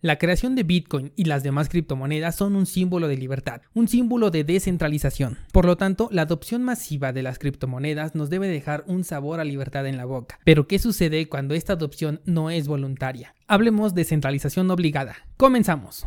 La creación de Bitcoin y las demás criptomonedas son un símbolo de libertad, un símbolo de descentralización. Por lo tanto, la adopción masiva de las criptomonedas nos debe dejar un sabor a libertad en la boca. Pero, ¿qué sucede cuando esta adopción no es voluntaria? Hablemos de centralización obligada. Comenzamos.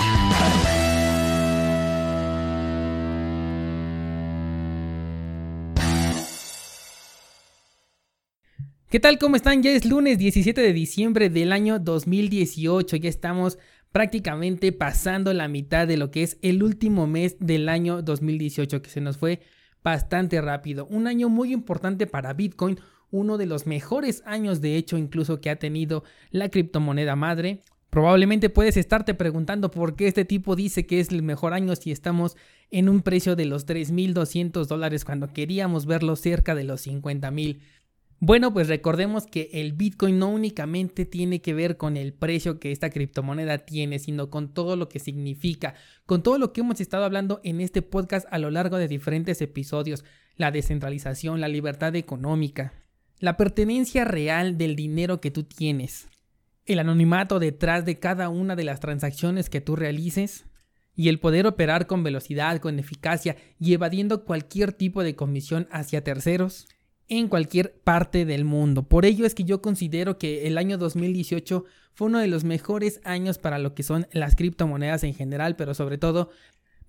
¿Qué tal? ¿Cómo están? Ya es lunes 17 de diciembre del año 2018. Ya estamos prácticamente pasando la mitad de lo que es el último mes del año 2018, que se nos fue bastante rápido. Un año muy importante para Bitcoin, uno de los mejores años de hecho incluso que ha tenido la criptomoneda madre. Probablemente puedes estarte preguntando por qué este tipo dice que es el mejor año si estamos en un precio de los 3.200 dólares cuando queríamos verlo cerca de los 50.000. Bueno, pues recordemos que el Bitcoin no únicamente tiene que ver con el precio que esta criptomoneda tiene, sino con todo lo que significa, con todo lo que hemos estado hablando en este podcast a lo largo de diferentes episodios, la descentralización, la libertad económica, la pertenencia real del dinero que tú tienes, el anonimato detrás de cada una de las transacciones que tú realices, y el poder operar con velocidad, con eficacia y evadiendo cualquier tipo de comisión hacia terceros en cualquier parte del mundo. Por ello es que yo considero que el año 2018 fue uno de los mejores años para lo que son las criptomonedas en general, pero sobre todo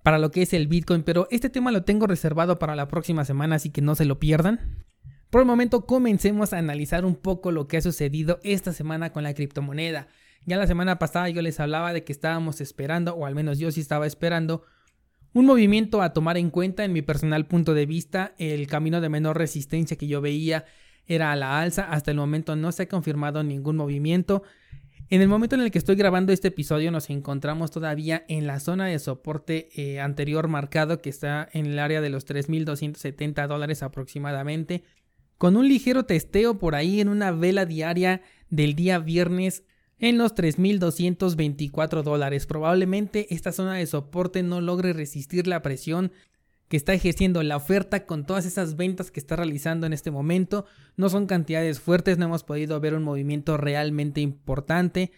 para lo que es el Bitcoin. Pero este tema lo tengo reservado para la próxima semana, así que no se lo pierdan. Por el momento comencemos a analizar un poco lo que ha sucedido esta semana con la criptomoneda. Ya la semana pasada yo les hablaba de que estábamos esperando, o al menos yo sí estaba esperando, un movimiento a tomar en cuenta en mi personal punto de vista, el camino de menor resistencia que yo veía era a la alza, hasta el momento no se ha confirmado ningún movimiento. En el momento en el que estoy grabando este episodio nos encontramos todavía en la zona de soporte eh, anterior marcado que está en el área de los 3.270 dólares aproximadamente, con un ligero testeo por ahí en una vela diaria del día viernes en los 3.224 dólares. Probablemente esta zona de soporte no logre resistir la presión que está ejerciendo la oferta con todas esas ventas que está realizando en este momento. No son cantidades fuertes, no hemos podido ver un movimiento realmente importante.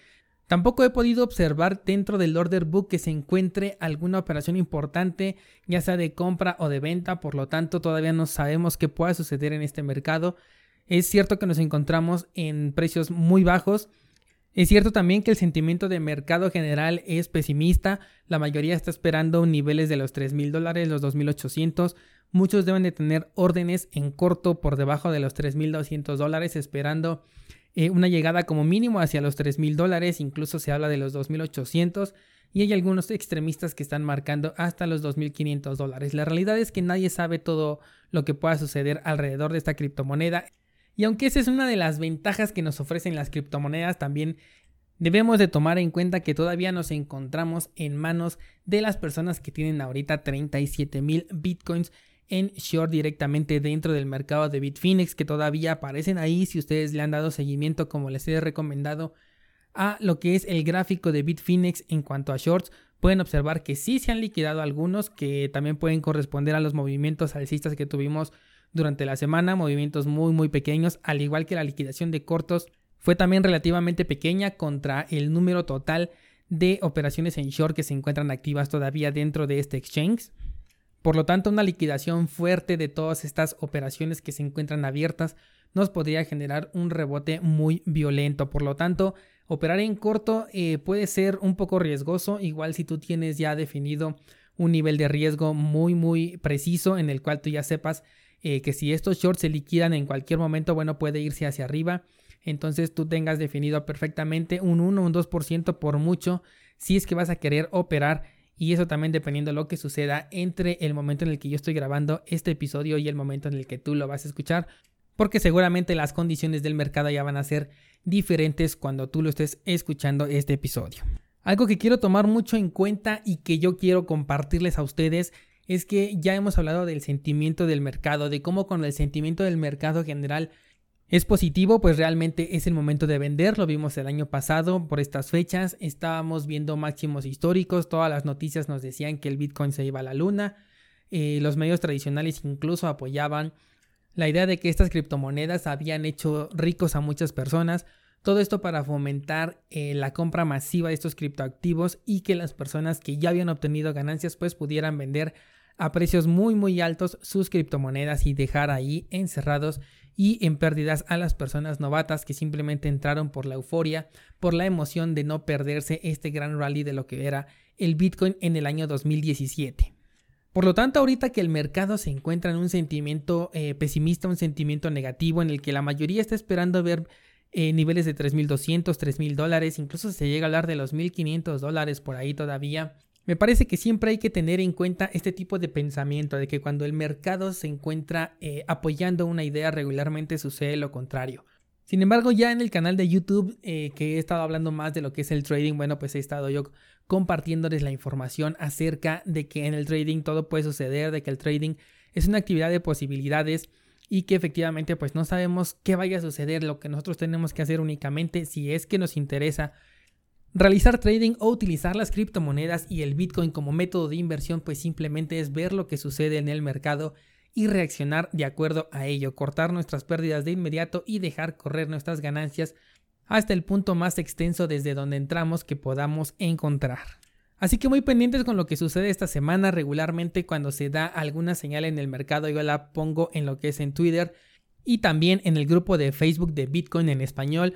Tampoco he podido observar dentro del order book que se encuentre alguna operación importante, ya sea de compra o de venta, por lo tanto todavía no sabemos qué pueda suceder en este mercado. Es cierto que nos encontramos en precios muy bajos, es cierto también que el sentimiento de mercado general es pesimista, la mayoría está esperando niveles de los 3 mil dólares, los 2.800, muchos deben de tener órdenes en corto por debajo de los 3.200 dólares esperando eh, una llegada como mínimo hacia los 3.000 dólares, incluso se habla de los 2.800 y hay algunos extremistas que están marcando hasta los 2.500 dólares. La realidad es que nadie sabe todo lo que pueda suceder alrededor de esta criptomoneda. Y aunque esa es una de las ventajas que nos ofrecen las criptomonedas, también debemos de tomar en cuenta que todavía nos encontramos en manos de las personas que tienen ahorita 37 mil bitcoins en short directamente dentro del mercado de Bitfinex que todavía aparecen ahí si ustedes le han dado seguimiento como les he recomendado a lo que es el gráfico de Bitfinex en cuanto a shorts. Pueden observar que sí se han liquidado algunos que también pueden corresponder a los movimientos alcistas que tuvimos durante la semana, movimientos muy muy pequeños, al igual que la liquidación de cortos fue también relativamente pequeña contra el número total de operaciones en short que se encuentran activas todavía dentro de este exchange. Por lo tanto, una liquidación fuerte de todas estas operaciones que se encuentran abiertas nos podría generar un rebote muy violento. Por lo tanto, operar en corto eh, puede ser un poco riesgoso, igual si tú tienes ya definido un nivel de riesgo muy muy preciso en el cual tú ya sepas eh, que si estos shorts se liquidan en cualquier momento, bueno, puede irse hacia arriba. Entonces tú tengas definido perfectamente un 1 o un 2% por mucho si es que vas a querer operar y eso también dependiendo de lo que suceda entre el momento en el que yo estoy grabando este episodio y el momento en el que tú lo vas a escuchar, porque seguramente las condiciones del mercado ya van a ser diferentes cuando tú lo estés escuchando este episodio. Algo que quiero tomar mucho en cuenta y que yo quiero compartirles a ustedes es que ya hemos hablado del sentimiento del mercado, de cómo con el sentimiento del mercado general es positivo, pues realmente es el momento de vender. Lo vimos el año pasado por estas fechas. Estábamos viendo máximos históricos. Todas las noticias nos decían que el Bitcoin se iba a la luna. Eh, los medios tradicionales incluso apoyaban la idea de que estas criptomonedas habían hecho ricos a muchas personas. Todo esto para fomentar eh, la compra masiva de estos criptoactivos y que las personas que ya habían obtenido ganancias pues pudieran vender a precios muy muy altos sus criptomonedas y dejar ahí encerrados y en pérdidas a las personas novatas que simplemente entraron por la euforia, por la emoción de no perderse este gran rally de lo que era el Bitcoin en el año 2017. Por lo tanto, ahorita que el mercado se encuentra en un sentimiento eh, pesimista, un sentimiento negativo en el que la mayoría está esperando ver eh, niveles de 3.200, 3.000 dólares, incluso se llega a hablar de los 1.500 dólares por ahí todavía, me parece que siempre hay que tener en cuenta este tipo de pensamiento, de que cuando el mercado se encuentra eh, apoyando una idea regularmente sucede lo contrario. Sin embargo, ya en el canal de YouTube, eh, que he estado hablando más de lo que es el trading, bueno, pues he estado yo compartiéndoles la información acerca de que en el trading todo puede suceder, de que el trading es una actividad de posibilidades y que efectivamente pues no sabemos qué vaya a suceder. Lo que nosotros tenemos que hacer únicamente, si es que nos interesa Realizar trading o utilizar las criptomonedas y el Bitcoin como método de inversión pues simplemente es ver lo que sucede en el mercado y reaccionar de acuerdo a ello, cortar nuestras pérdidas de inmediato y dejar correr nuestras ganancias hasta el punto más extenso desde donde entramos que podamos encontrar. Así que muy pendientes con lo que sucede esta semana regularmente cuando se da alguna señal en el mercado yo la pongo en lo que es en Twitter y también en el grupo de Facebook de Bitcoin en español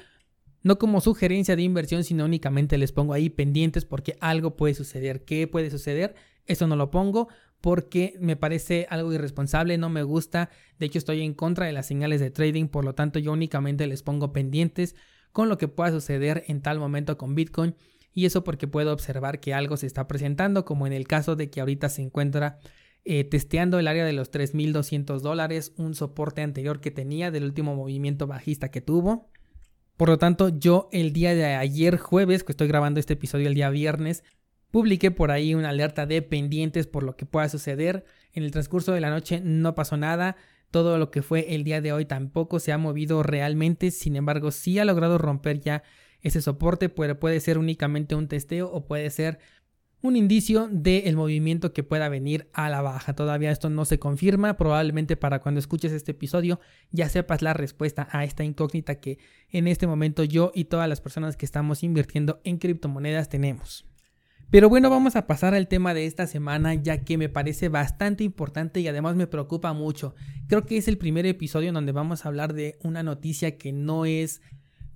no como sugerencia de inversión, sino únicamente les pongo ahí pendientes porque algo puede suceder. ¿Qué puede suceder? Eso no lo pongo porque me parece algo irresponsable, no me gusta. De hecho, estoy en contra de las señales de trading, por lo tanto, yo únicamente les pongo pendientes con lo que pueda suceder en tal momento con Bitcoin. Y eso porque puedo observar que algo se está presentando, como en el caso de que ahorita se encuentra eh, testeando el área de los 3.200 dólares, un soporte anterior que tenía del último movimiento bajista que tuvo. Por lo tanto, yo el día de ayer jueves, que estoy grabando este episodio el día viernes, publiqué por ahí una alerta de pendientes por lo que pueda suceder. En el transcurso de la noche no pasó nada. Todo lo que fue el día de hoy tampoco se ha movido realmente. Sin embargo, sí ha logrado romper ya ese soporte. Puede, ser únicamente un testeo o puede ser un indicio del movimiento que pueda venir a la baja. Todavía esto no se confirma, probablemente para cuando escuches este episodio ya sepas la respuesta a esta incógnita que en este momento yo y todas las personas que estamos invirtiendo en criptomonedas tenemos. Pero bueno, vamos a pasar al tema de esta semana ya que me parece bastante importante y además me preocupa mucho. Creo que es el primer episodio en donde vamos a hablar de una noticia que no es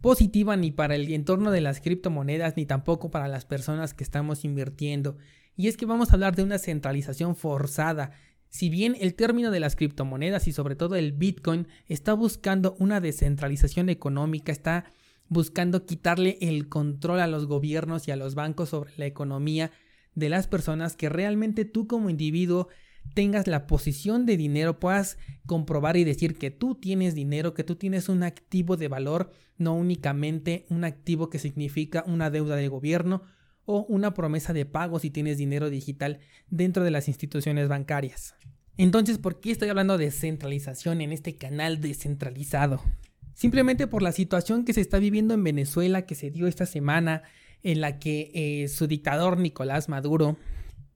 positiva ni para el entorno de las criptomonedas ni tampoco para las personas que estamos invirtiendo. Y es que vamos a hablar de una centralización forzada. Si bien el término de las criptomonedas y sobre todo el Bitcoin está buscando una descentralización económica, está buscando quitarle el control a los gobiernos y a los bancos sobre la economía de las personas que realmente tú como individuo tengas la posición de dinero, puedas comprobar y decir que tú tienes dinero, que tú tienes un activo de valor, no únicamente un activo que significa una deuda de gobierno o una promesa de pago si tienes dinero digital dentro de las instituciones bancarias. Entonces, ¿por qué estoy hablando de centralización en este canal descentralizado? Simplemente por la situación que se está viviendo en Venezuela que se dio esta semana en la que eh, su dictador Nicolás Maduro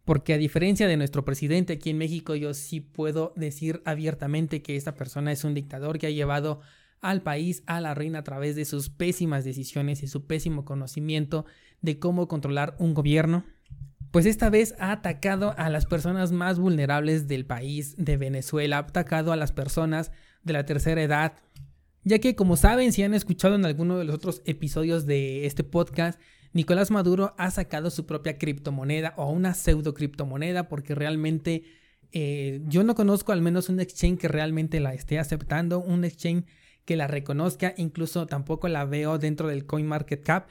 porque a diferencia de nuestro presidente aquí en México, yo sí puedo decir abiertamente que esta persona es un dictador que ha llevado al país a la reina a través de sus pésimas decisiones y su pésimo conocimiento de cómo controlar un gobierno, pues esta vez ha atacado a las personas más vulnerables del país de Venezuela, ha atacado a las personas de la tercera edad, ya que como saben, si han escuchado en alguno de los otros episodios de este podcast, Nicolás Maduro ha sacado su propia criptomoneda o una pseudo criptomoneda porque realmente eh, yo no conozco al menos un exchange que realmente la esté aceptando, un exchange que la reconozca, incluso tampoco la veo dentro del CoinMarketCap,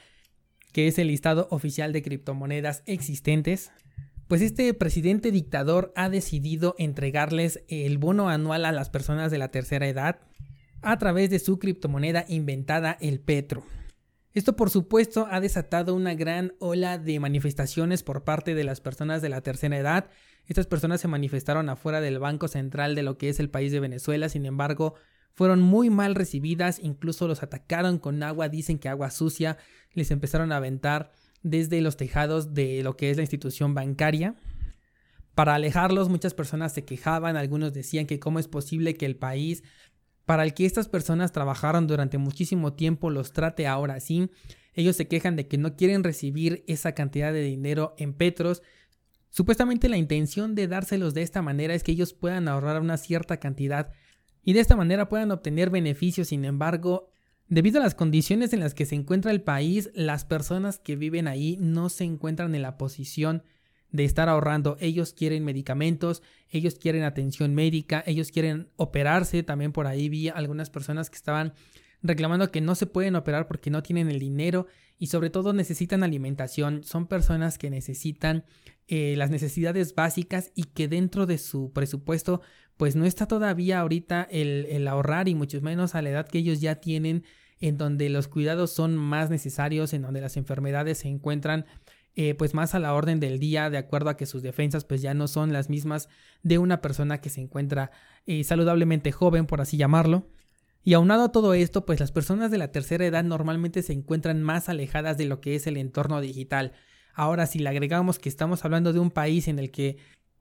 que es el listado oficial de criptomonedas existentes. Pues este presidente dictador ha decidido entregarles el bono anual a las personas de la tercera edad a través de su criptomoneda inventada, el Petro. Esto por supuesto ha desatado una gran ola de manifestaciones por parte de las personas de la tercera edad. Estas personas se manifestaron afuera del Banco Central de lo que es el país de Venezuela, sin embargo, fueron muy mal recibidas, incluso los atacaron con agua, dicen que agua sucia, les empezaron a aventar desde los tejados de lo que es la institución bancaria. Para alejarlos muchas personas se quejaban, algunos decían que cómo es posible que el país para el que estas personas trabajaron durante muchísimo tiempo los trate ahora así. Ellos se quejan de que no quieren recibir esa cantidad de dinero en petros. Supuestamente la intención de dárselos de esta manera es que ellos puedan ahorrar una cierta cantidad y de esta manera puedan obtener beneficios. Sin embargo, debido a las condiciones en las que se encuentra el país, las personas que viven ahí no se encuentran en la posición de estar ahorrando. Ellos quieren medicamentos, ellos quieren atención médica, ellos quieren operarse. También por ahí vi algunas personas que estaban reclamando que no se pueden operar porque no tienen el dinero y sobre todo necesitan alimentación. Son personas que necesitan eh, las necesidades básicas y que dentro de su presupuesto pues no está todavía ahorita el, ahorrar y mucho menos a la edad que ellos ya tienen, en donde los cuidados son más necesarios, en donde las enfermedades se encuentran eh, pues más a la orden del día, de acuerdo a que sus defensas pues ya no son las mismas de una persona que se encuentra eh, saludablemente joven, por así llamarlo. Y aunado a todo esto, pues las personas de la tercera edad normalmente se encuentran más alejadas de lo que es el entorno digital. Ahora, si le agregamos que estamos hablando de un país en el que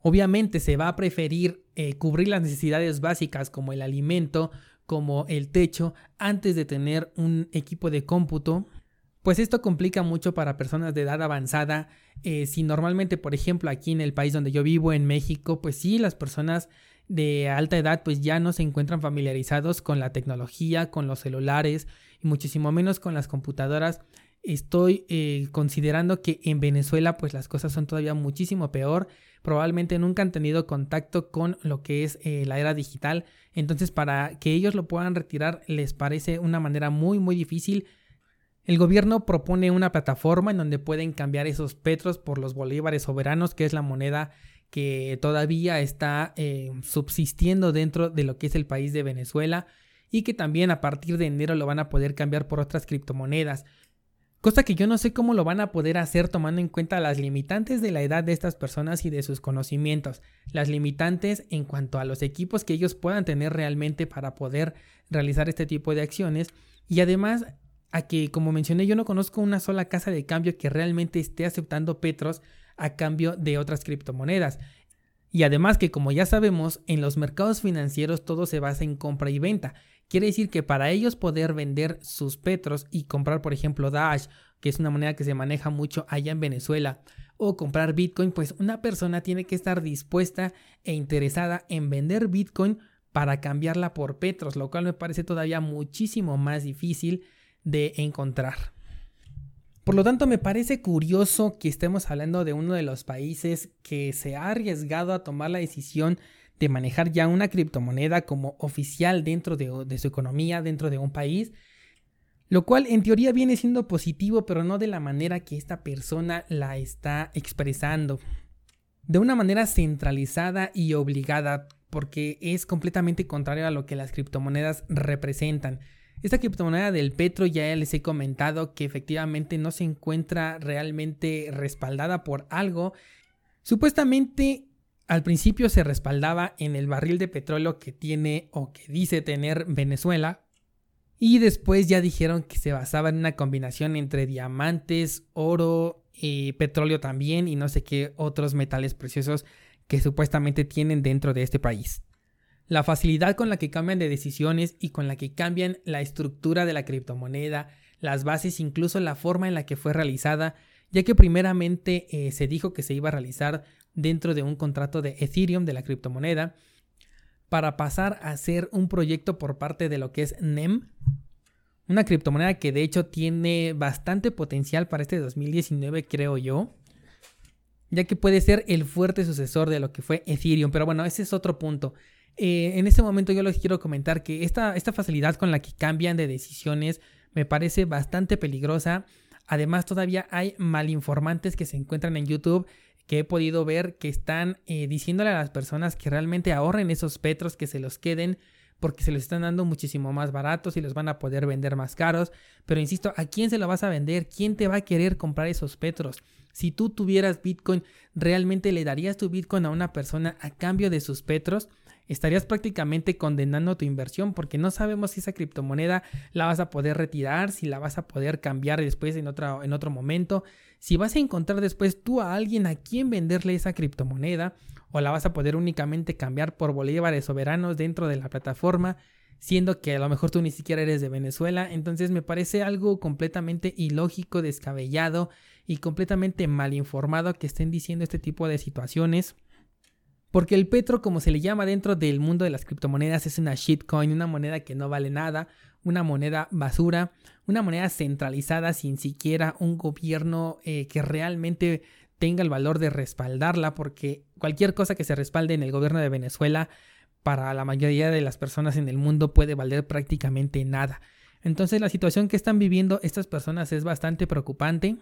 Obviamente se va a preferir eh, cubrir las necesidades básicas como el alimento, como el techo, antes de tener un equipo de cómputo. Pues esto complica mucho para personas de edad avanzada. Eh, si normalmente, por ejemplo, aquí en el país donde yo vivo, en México, pues sí, las personas de alta edad pues ya no se encuentran familiarizados con la tecnología, con los celulares y muchísimo menos con las computadoras. Estoy eh, considerando que en Venezuela pues las cosas son todavía muchísimo peor probablemente nunca han tenido contacto con lo que es eh, la era digital. Entonces para que ellos lo puedan retirar les parece una manera muy muy difícil. El gobierno propone una plataforma en donde pueden cambiar esos petros por los bolívares soberanos, que es la moneda que todavía está eh, subsistiendo dentro de lo que es el país de Venezuela y que también a partir de enero lo van a poder cambiar por otras criptomonedas. Cosa que yo no sé cómo lo van a poder hacer tomando en cuenta las limitantes de la edad de estas personas y de sus conocimientos, las limitantes en cuanto a los equipos que ellos puedan tener realmente para poder realizar este tipo de acciones y además a que, como mencioné, yo no conozco una sola casa de cambio que realmente esté aceptando Petros a cambio de otras criptomonedas. Y además que, como ya sabemos, en los mercados financieros todo se basa en compra y venta. Quiere decir que para ellos poder vender sus petros y comprar, por ejemplo, Dash, que es una moneda que se maneja mucho allá en Venezuela, o comprar Bitcoin, pues una persona tiene que estar dispuesta e interesada en vender Bitcoin para cambiarla por petros, lo cual me parece todavía muchísimo más difícil de encontrar. Por lo tanto, me parece curioso que estemos hablando de uno de los países que se ha arriesgado a tomar la decisión de manejar ya una criptomoneda como oficial dentro de, su economía, dentro de un país, lo cual en teoría viene siendo positivo, pero no de la manera que esta persona la está expresando. De una manera centralizada y obligada, porque es completamente contrario a lo que las criptomonedas representan. Esta criptomoneda del Petro ya les he comentado que efectivamente no se encuentra realmente respaldada por algo. Supuestamente al principio se respaldaba en el barril de petróleo que tiene o que dice tener Venezuela. Y después ya dijeron que se basaba en una combinación entre diamantes, oro y petróleo también y no sé qué otros metales preciosos que supuestamente tienen dentro de este país. La facilidad con la que cambian de decisiones y con la que cambian la estructura de la criptomoneda, las bases, incluso la forma en la que fue realizada, ya que primeramente eh, se dijo que se iba a realizar dentro de un contrato de Ethereum, de la criptomoneda, para pasar a ser un proyecto por parte de lo que es NEM, una criptomoneda que de hecho tiene bastante potencial para este 2019, creo yo, ya que puede ser el fuerte sucesor de lo que fue Ethereum, pero bueno, ese es otro punto. Eh, en este momento yo les quiero comentar que esta, esta facilidad con la que cambian de decisiones me parece bastante peligrosa. Además, todavía hay malinformantes que se encuentran en YouTube que he podido ver que están eh, diciéndole a las personas que realmente ahorren esos petros, que se los queden, porque se los están dando muchísimo más baratos y los van a poder vender más caros. Pero insisto, ¿a quién se lo vas a vender? ¿Quién te va a querer comprar esos petros? Si tú tuvieras Bitcoin, ¿realmente le darías tu Bitcoin a una persona a cambio de sus petros? Estarías prácticamente condenando tu inversión porque no sabemos si esa criptomoneda la vas a poder retirar, si la vas a poder cambiar después en, otro, en otro momento, si vas a encontrar después tú a alguien a quien venderle esa criptomoneda o la vas a poder únicamente cambiar por bolívares soberanos dentro de la plataforma, siendo que a lo mejor tú ni siquiera eres de Venezuela, entonces me parece algo completamente ilógico, descabellado y completamente mal informado que estén diciendo este tipo de situaciones. Porque el petro, como se le llama dentro del mundo de las criptomonedas, es una shitcoin, una moneda que no vale nada, una moneda basura, una moneda centralizada sin siquiera un gobierno eh, que realmente tenga el valor de respaldarla, porque cualquier cosa que se respalde en el gobierno de Venezuela, para la mayoría de las personas en el mundo puede valer prácticamente nada. Entonces la situación que están viviendo estas personas es bastante preocupante.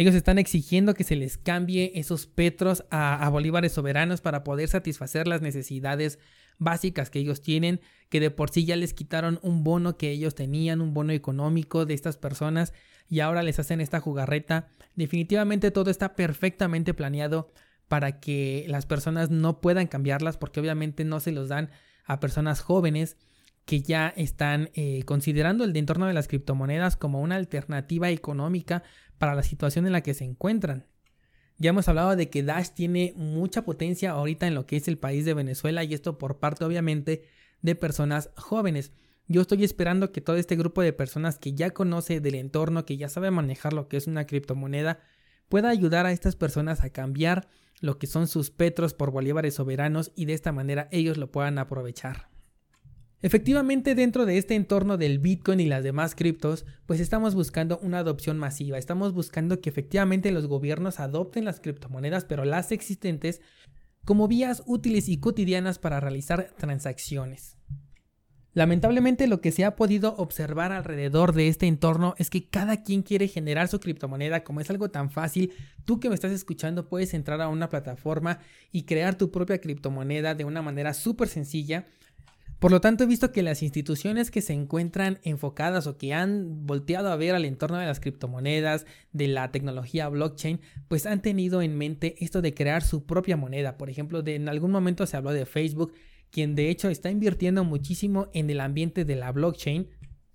Ellos están exigiendo que se les cambie esos petros a, bolívares soberanos para poder satisfacer las necesidades básicas que ellos tienen, que de por sí ya les quitaron un bono que ellos tenían, un bono económico de estas personas y ahora les hacen esta jugarreta. Definitivamente todo está perfectamente planeado para que las personas no puedan cambiarlas porque obviamente no se los dan a personas jóvenes que ya están eh, considerando el entorno de las criptomonedas como una alternativa económica para la situación en la que se encuentran. Ya hemos hablado de que Dash tiene mucha potencia ahorita en lo que es el país de Venezuela y esto por parte obviamente de personas jóvenes. Yo estoy esperando que todo este grupo de personas que ya conoce del entorno, que ya sabe manejar lo que es una criptomoneda, pueda ayudar a estas personas a cambiar lo que son sus petros por bolívares soberanos y de esta manera ellos lo puedan aprovechar. Efectivamente, dentro de este entorno del Bitcoin y las demás criptos, pues estamos buscando una adopción masiva. Estamos buscando que efectivamente los gobiernos adopten las criptomonedas, pero las existentes, como vías útiles y cotidianas para realizar transacciones. Lamentablemente lo que se ha podido observar alrededor de este entorno es que cada quien quiere generar su criptomoneda, como es algo tan fácil, tú que me estás escuchando puedes entrar a una plataforma y crear tu propia criptomoneda de una manera súper sencilla por lo tanto, he visto que las instituciones que se encuentran enfocadas o que han volteado a ver al entorno de las criptomonedas, de la tecnología blockchain, pues han tenido en mente esto de crear su propia moneda. Por ejemplo, en algún momento se habló de Facebook, quien de hecho está invirtiendo muchísimo en el ambiente de la blockchain.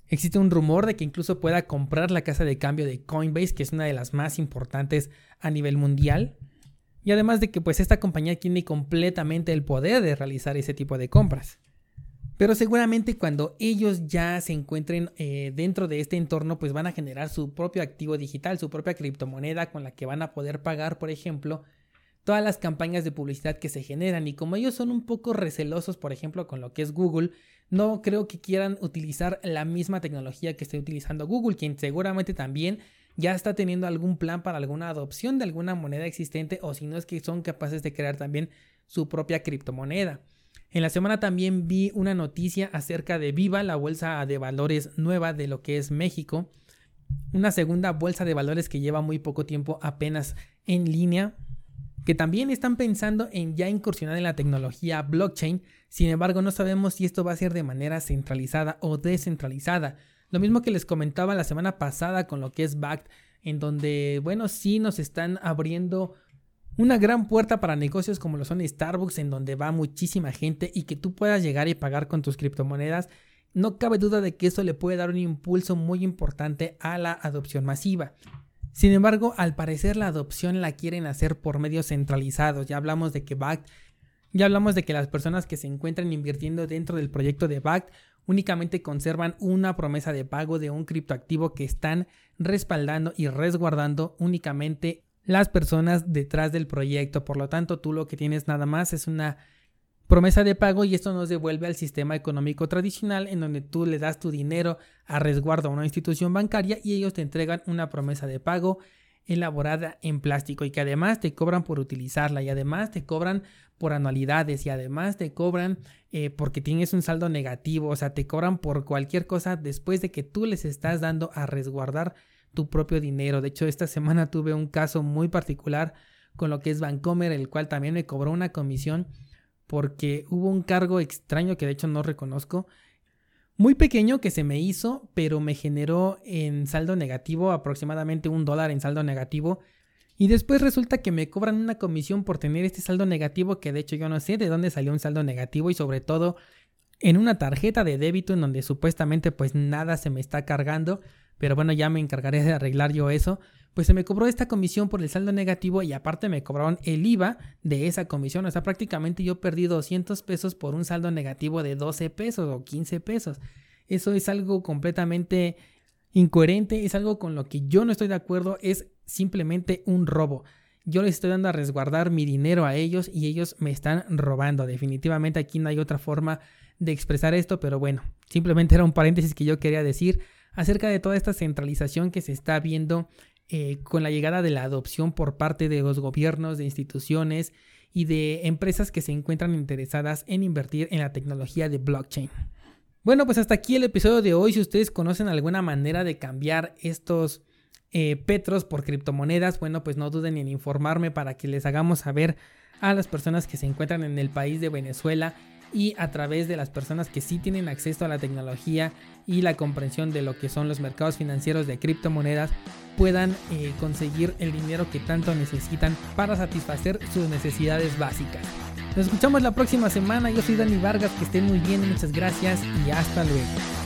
Existe un rumor de que incluso pueda comprar la casa de cambio de Coinbase, que es una de las más importantes a nivel mundial. Y además de que pues esta compañía tiene completamente el poder de realizar ese tipo de compras. Pero seguramente cuando ellos ya se encuentren eh, dentro de este entorno, pues van a generar su propio activo digital, su propia criptomoneda con la que van a poder pagar, por ejemplo, todas las campañas de publicidad que se generan. Y como ellos son un poco recelosos, por ejemplo, con lo que es Google, no creo que quieran utilizar la misma tecnología que esté utilizando Google, quien seguramente también ya está teniendo algún plan para alguna adopción de alguna moneda existente o si no es que son capaces de crear también su propia criptomoneda. En la semana también vi una noticia acerca de Viva, la bolsa de valores nueva de lo que es México. Una segunda bolsa de valores que lleva muy poco tiempo apenas en línea, que también están pensando en ya incursionar en la tecnología blockchain. Sin embargo, no sabemos si esto va a ser de manera centralizada o descentralizada. Lo mismo que les comentaba la semana pasada con lo que es BACT, en donde, bueno, sí nos están abriendo una gran puerta para negocios como lo son Starbucks, en donde va muchísima gente y que tú puedas llegar y pagar con tus criptomonedas. No cabe duda de que eso le puede dar un impulso muy importante a la adopción masiva. Sin embargo, al parecer la adopción la quieren hacer por medios centralizados. Ya hablamos de que BACT Ya hablamos de que las personas que se encuentran invirtiendo dentro del proyecto de BACT únicamente conservan una promesa de pago de un criptoactivo que están respaldando y resguardando únicamente las personas detrás del proyecto. Por lo tanto, tú lo que tienes nada más es una promesa de pago y esto nos devuelve al sistema económico tradicional en donde tú le das tu dinero a resguardo a una institución bancaria y ellos te entregan una promesa de pago elaborada en plástico y que además te cobran por utilizarla y además te cobran por anualidades y además te cobran eh, porque tienes un saldo negativo, o sea, te cobran por cualquier cosa después de que tú les estás dando a resguardar tu propio dinero. De hecho, esta semana tuve un caso muy particular con lo que es Vancomer, el cual también me cobró una comisión porque hubo un cargo extraño que de hecho no reconozco, muy pequeño que se me hizo, pero me generó en saldo negativo aproximadamente un dólar en saldo negativo. Y después resulta que me cobran una comisión por tener este saldo negativo que de hecho yo no sé de dónde salió un saldo negativo y sobre todo en una tarjeta de débito en donde supuestamente pues nada se me está cargando. Pero bueno, ya me encargaré de arreglar yo eso pues se me cobró esta comisión por el saldo negativo y aparte me cobraron el IVA de esa comisión. O sea, prácticamente yo perdí 200 pesos por un saldo negativo de 12 pesos o 15 pesos. Eso es algo completamente incoherente, es algo con lo que yo no estoy de acuerdo, es simplemente un robo. Yo les estoy dando a resguardar mi dinero a ellos y ellos me están robando. Definitivamente aquí no hay otra forma de expresar esto, pero bueno, simplemente era un paréntesis que yo quería decir acerca de toda esta centralización que se está viendo eh, con la llegada de la adopción por parte de los gobiernos, de instituciones y de empresas que se encuentran interesadas en invertir en la tecnología de blockchain. Bueno, pues hasta aquí el episodio de hoy. Si ustedes conocen alguna manera de cambiar estos eh, petros por criptomonedas, bueno, pues no duden en informarme para que les hagamos saber a las personas que se encuentran en el país de Venezuela y a través de las personas que sí tienen acceso a la tecnología y la comprensión de lo que son los mercados financieros de criptomonedas puedan eh, conseguir el dinero que tanto necesitan para satisfacer sus necesidades básicas. Nos escuchamos la próxima semana. Yo soy Dani Vargas. Que estén muy bien. Muchas gracias y hasta luego.